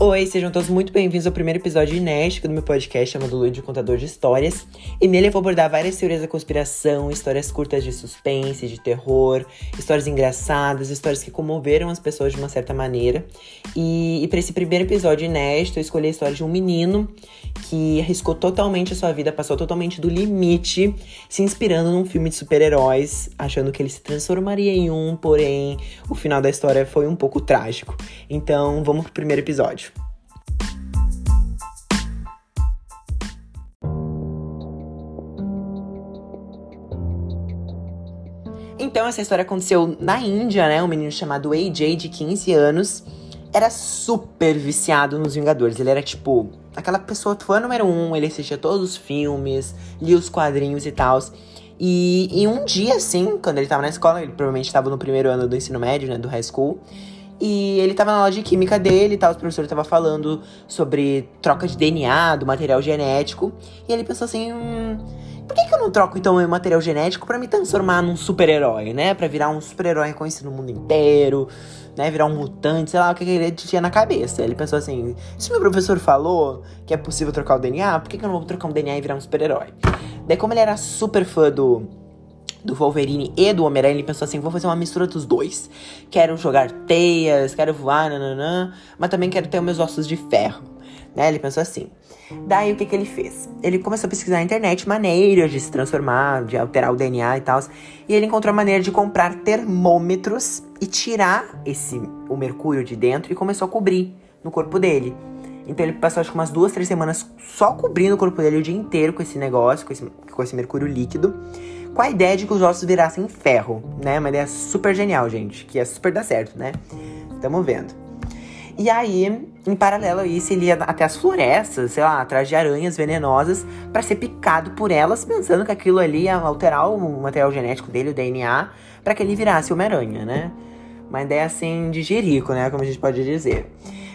Oi, sejam todos muito bem-vindos ao primeiro episódio inédito do meu podcast chamado Luiz Contador de Histórias. E nele eu vou abordar várias teorias da conspiração, histórias curtas de suspense, de terror, histórias engraçadas, histórias que comoveram as pessoas de uma certa maneira. E, e para esse primeiro episódio inédito, eu escolhi a história de um menino que arriscou totalmente a sua vida, passou totalmente do limite, se inspirando num filme de super-heróis, achando que ele se transformaria em um, porém o final da história foi um pouco trágico. Então vamos pro primeiro episódio. Então, essa história aconteceu na Índia, né? Um menino chamado AJ, de 15 anos, era super viciado nos Vingadores. Ele era tipo aquela pessoa fã número um, ele assistia todos os filmes, lia os quadrinhos e tal. E, e um dia, assim, quando ele tava na escola, ele provavelmente estava no primeiro ano do ensino médio, né? Do high school. E ele tava na aula de química dele e tal, o professor tava falando sobre troca de DNA, do material genético. E ele pensou assim. Hum, por que, que eu não troco então o material genético para me transformar num super-herói, né? Pra virar um super-herói conhecido no mundo inteiro, né? Virar um mutante, sei lá o que, que ele tinha na cabeça. Ele pensou assim: se meu professor falou que é possível trocar o DNA, por que, que eu não vou trocar um DNA e virar um super-herói? Daí, como ele era super fã do, do Wolverine e do Homem-Aranha, ele pensou assim: vou fazer uma mistura dos dois. Quero jogar teias, quero voar, nananã, mas também quero ter meus ossos de ferro. Né? Ele pensou assim. Daí o que, que ele fez? Ele começou a pesquisar na internet maneiras de se transformar, de alterar o DNA e tal. E ele encontrou a maneira de comprar termômetros e tirar esse o mercúrio de dentro e começou a cobrir no corpo dele. Então ele passou acho que umas duas, três semanas só cobrindo o corpo dele o dia inteiro com esse negócio, com esse, com esse mercúrio líquido, com a ideia de que os ossos virassem ferro, né? Uma ideia super genial, gente, que é super dar certo, né? Tamo vendo. E aí, em paralelo a isso, ele ia até as florestas, sei lá, atrás de aranhas venenosas, para ser picado por elas, pensando que aquilo ali ia alterar o material genético dele, o DNA, para que ele virasse Homem-Aranha, né? Uma ideia assim de jerico, né? Como a gente pode dizer.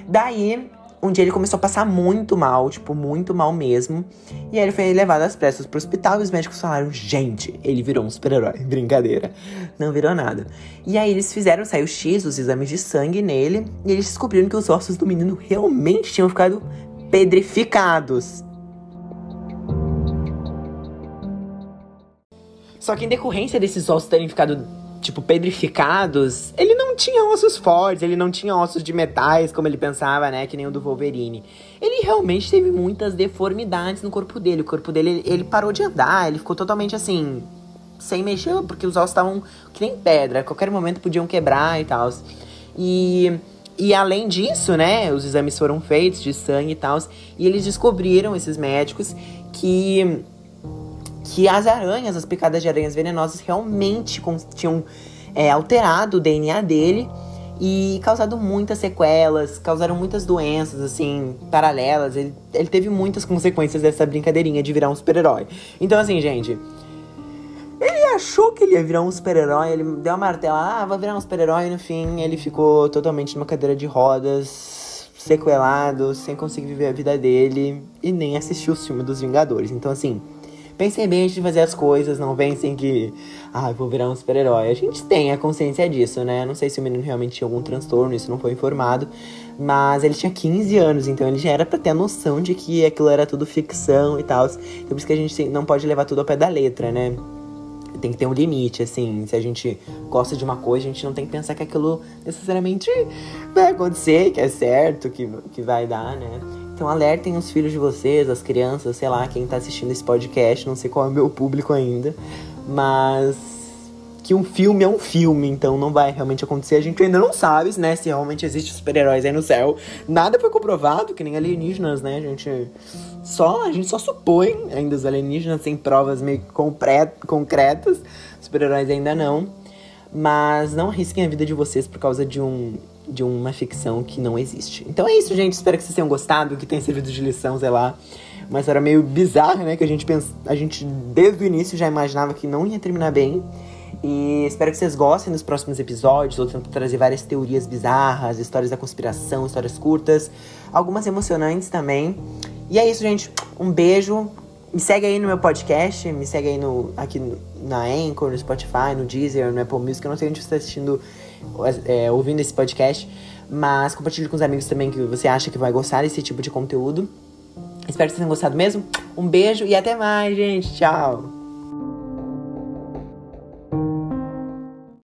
Daí, um dia ele começou a passar muito mal, tipo, muito mal mesmo. E aí ele foi levado às pressas pro hospital e os médicos falaram: gente, ele virou um super-herói. Brincadeira. Não virou nada. E aí eles fizeram sair o X, os exames de sangue nele, e eles descobriram que os ossos do menino realmente tinham ficado pedrificados. Só que em decorrência desses ossos terem ficado tipo, pedrificados, ele não tinha ossos fortes, ele não tinha ossos de metais, como ele pensava, né? Que nem o do Wolverine. Ele realmente teve muitas deformidades no corpo dele. O corpo dele, ele, parou de andar, ele ficou totalmente assim, sem mexer, porque os ossos estavam que nem pedra, a qualquer momento podiam quebrar e tal. E. E além disso, né, os exames foram feitos de sangue e tal, e eles descobriram, esses médicos, que que as aranhas, as picadas de aranhas venenosas, realmente tinham é, alterado o DNA dele e causado muitas sequelas, causaram muitas doenças, assim, paralelas. Ele, ele teve muitas consequências dessa brincadeirinha de virar um super-herói. Então, assim, gente. Ele achou que ele ia virar um super-herói, ele deu uma martela, ah, vou virar um super-herói, no fim ele ficou totalmente numa cadeira de rodas, sequelado, sem conseguir viver a vida dele e nem assistiu o filme dos Vingadores. Então, assim, Pensem bem antes de fazer as coisas, não pensem que, ah, vou virar um super-herói. A gente tem a consciência disso, né? Não sei se o menino realmente tinha algum transtorno, isso não foi informado. Mas ele tinha 15 anos, então ele já era pra ter a noção de que aquilo era tudo ficção e tal. Então por isso que a gente não pode levar tudo ao pé da letra, né? tem que ter um limite, assim. Se a gente gosta de uma coisa, a gente não tem que pensar que aquilo necessariamente vai acontecer, que é certo, que, que vai dar, né? Então alertem os filhos de vocês, as crianças, sei lá, quem tá assistindo esse podcast, não sei qual é o meu público ainda, mas que um filme é um filme, então não vai realmente acontecer. A gente ainda não sabe, né, se realmente existe super-heróis aí no céu. Nada foi comprovado, que nem alienígenas, né? A gente só, a gente só supõe ainda os alienígenas sem provas meio concretas. Super-heróis ainda não. Mas não arrisquem a vida de vocês por causa de um de uma ficção que não existe. Então é isso, gente. Espero que vocês tenham gostado, que tenha servido de lição, sei lá. Uma história meio bizarra, né? Que a gente pensa, a gente desde o início já imaginava que não ia terminar bem. E espero que vocês gostem dos próximos episódios. Estou tentando trazer várias teorias bizarras, histórias da conspiração, histórias curtas, algumas emocionantes também. E é isso, gente. Um beijo. Me segue aí no meu podcast, me segue aí no, aqui na Anchor, no Spotify, no Deezer, no Apple Music. Eu não sei onde você está assistindo é, ouvindo esse podcast. Mas compartilhe com os amigos também que você acha que vai gostar desse tipo de conteúdo. Espero que vocês tenham gostado mesmo. Um beijo e até mais, gente. Tchau!